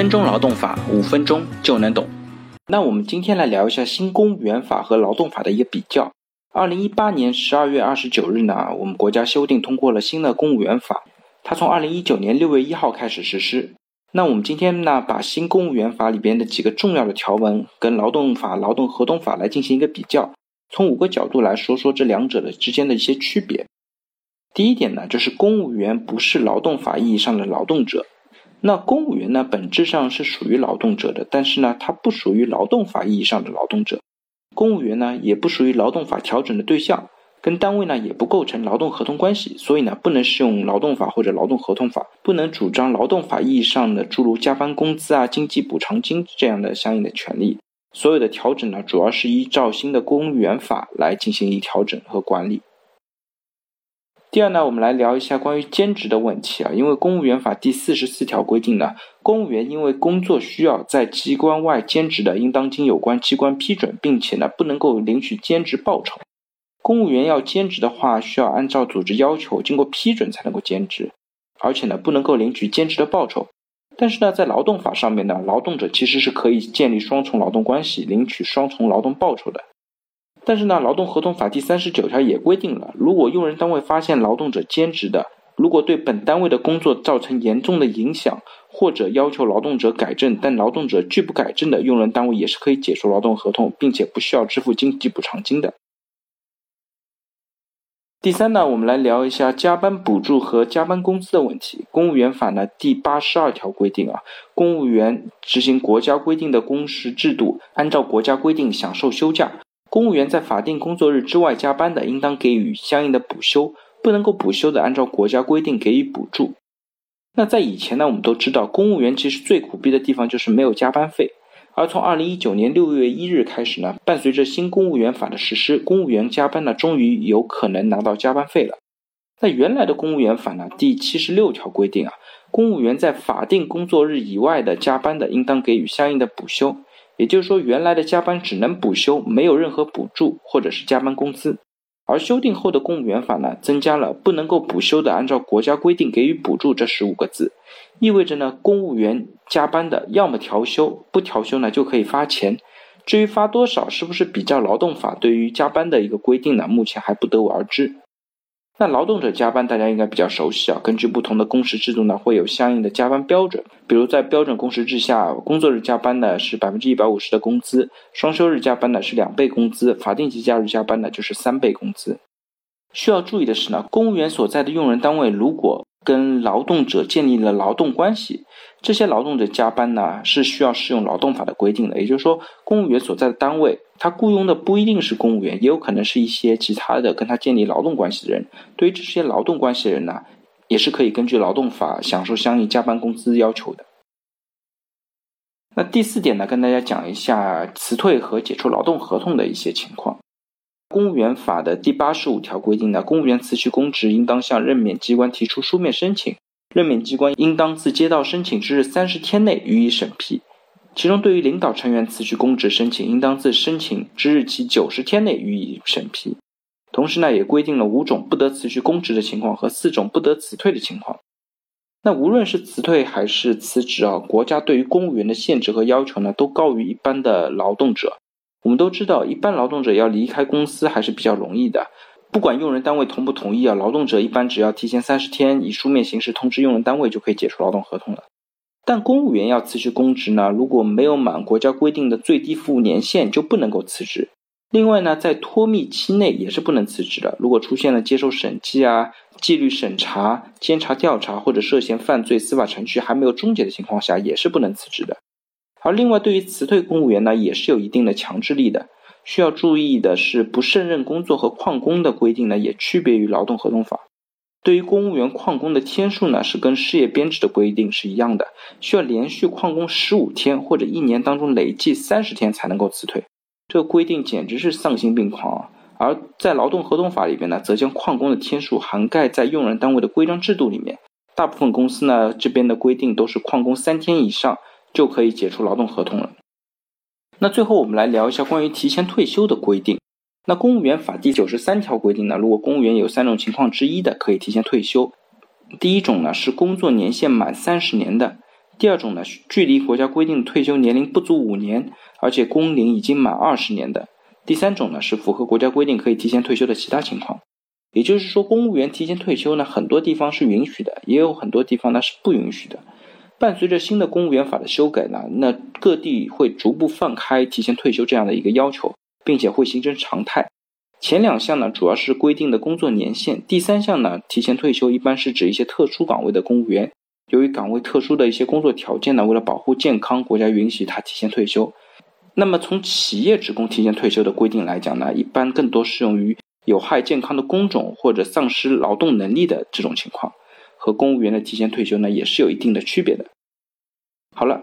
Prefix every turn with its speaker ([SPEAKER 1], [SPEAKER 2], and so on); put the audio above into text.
[SPEAKER 1] 分钟劳动法，五分钟就能懂。那我们今天来聊一下新公务员法和劳动法的一个比较。二零一八年十二月二十九日呢，我们国家修订通过了新的公务员法，它从二零一九年六月一号开始实施。那我们今天呢，把新公务员法里边的几个重要的条文跟劳动法、劳动合同法来进行一个比较，从五个角度来说说这两者的之间的一些区别。第一点呢，就是公务员不是劳动法意义上的劳动者。那公务员呢，本质上是属于劳动者的，但是呢，他不属于劳动法意义上的劳动者。公务员呢，也不属于劳动法调整的对象，跟单位呢也不构成劳动合同关系，所以呢，不能适用劳动法或者劳动合同法，不能主张劳动法意义上的诸如加班工资啊、经济补偿金这样的相应的权利。所有的调整呢，主要是依照新的公务员法来进行一调整和管理。第二呢，我们来聊一下关于兼职的问题啊。因为公务员法第四十四条规定呢，公务员因为工作需要在机关外兼职的，应当经有关机关批准，并且呢，不能够领取兼职报酬。公务员要兼职的话，需要按照组织要求经过批准才能够兼职，而且呢，不能够领取兼职的报酬。但是呢，在劳动法上面呢，劳动者其实是可以建立双重劳动关系，领取双重劳动报酬的。但是呢，劳动合同法第三十九条也规定了，如果用人单位发现劳动者兼职的，如果对本单位的工作造成严重的影响，或者要求劳动者改正，但劳动者拒不改正的，用人单位也是可以解除劳动合同，并且不需要支付经济补偿金的。第三呢，我们来聊一下加班补助和加班工资的问题。公务员法呢第八十二条规定啊，公务员执行国家规定的工时制度，按照国家规定享受休假。公务员在法定工作日之外加班的，应当给予相应的补休；不能够补休的，按照国家规定给予补助。那在以前呢，我们都知道，公务员其实最苦逼的地方就是没有加班费。而从二零一九年六月一日开始呢，伴随着新公务员法的实施，公务员加班呢，终于有可能拿到加班费了。在原来的公务员法呢，第七十六条规定啊，公务员在法定工作日以外的加班的，应当给予相应的补休。也就是说，原来的加班只能补休，没有任何补助或者是加班工资。而修订后的公务员法呢，增加了不能够补休的，按照国家规定给予补助这十五个字，意味着呢，公务员加班的要么调休，不调休呢就可以发钱。至于发多少，是不是比较劳动法对于加班的一个规定呢？目前还不得而知。那劳动者加班，大家应该比较熟悉啊。根据不同的工时制度呢，会有相应的加班标准。比如在标准工时制下，工作日加班呢是百分之一百五十的工资，双休日加班呢是两倍工资，法定节假日加班呢就是三倍工资。需要注意的是呢，公务员所在的用人单位如果跟劳动者建立了劳动关系，这些劳动者加班呢是需要适用劳动法的规定的。也就是说，公务员所在的单位。他雇佣的不一定是公务员，也有可能是一些其他的跟他建立劳动关系的人。对于这些劳动关系的人呢，也是可以根据劳动法享受相应加班工资要求的。那第四点呢，跟大家讲一下辞退和解除劳动合同的一些情况。公务员法的第八十五条规定呢，公务员辞去公职，应当向任免机关提出书面申请，任免机关应当自接到申请之日三十天内予以审批。其中，对于领导成员辞去公职申请，应当自申请之日起九十天内予以审批。同时呢，也规定了五种不得辞去公职的情况和四种不得辞退的情况。那无论是辞退还是辞职啊，国家对于公务员的限制和要求呢，都高于一般的劳动者。我们都知道，一般劳动者要离开公司还是比较容易的，不管用人单位同不同意啊，劳动者一般只要提前三十天以书面形式通知用人单位，就可以解除劳动合同了。但公务员要辞去公职呢，如果没有满国家规定的最低服务年限，就不能够辞职。另外呢，在脱密期内也是不能辞职的。如果出现了接受审计啊、纪律审查、监察调查或者涉嫌犯罪司法程序还没有终结的情况下，也是不能辞职的。而另外，对于辞退公务员呢，也是有一定的强制力的。需要注意的是，不胜任工作和旷工的规定呢，也区别于劳动合同法。对于公务员旷工的天数呢，是跟事业编制的规定是一样的，需要连续旷工十五天或者一年当中累计三十天才能够辞退。这个规定简直是丧心病狂啊！而在劳动合同法里边呢，则将旷工的天数涵盖在用人单位的规章制度里面。大部分公司呢，这边的规定都是旷工三天以上就可以解除劳动合同了。那最后我们来聊一下关于提前退休的规定。那公务员法第九十三条规定呢，如果公务员有三种情况之一的，可以提前退休。第一种呢是工作年限满三十年的；第二种呢是，距离国家规定退休年龄不足五年，而且工龄已经满二十年的。第三种呢，是符合国家规定可以提前退休的其他情况。也就是说，公务员提前退休呢，很多地方是允许的，也有很多地方呢是不允许的。伴随着新的公务员法的修改呢，那各地会逐步放开提前退休这样的一个要求，并且会形成常态。前两项呢，主要是规定的工作年限；第三项呢，提前退休一般是指一些特殊岗位的公务员，由于岗位特殊的一些工作条件呢，为了保护健康，国家允许他提前退休。那么从企业职工提前退休的规定来讲呢，一般更多适用于有害健康的工种或者丧失劳动能力的这种情况。和公务员的提前退休呢，也是有一定的区别的。好了，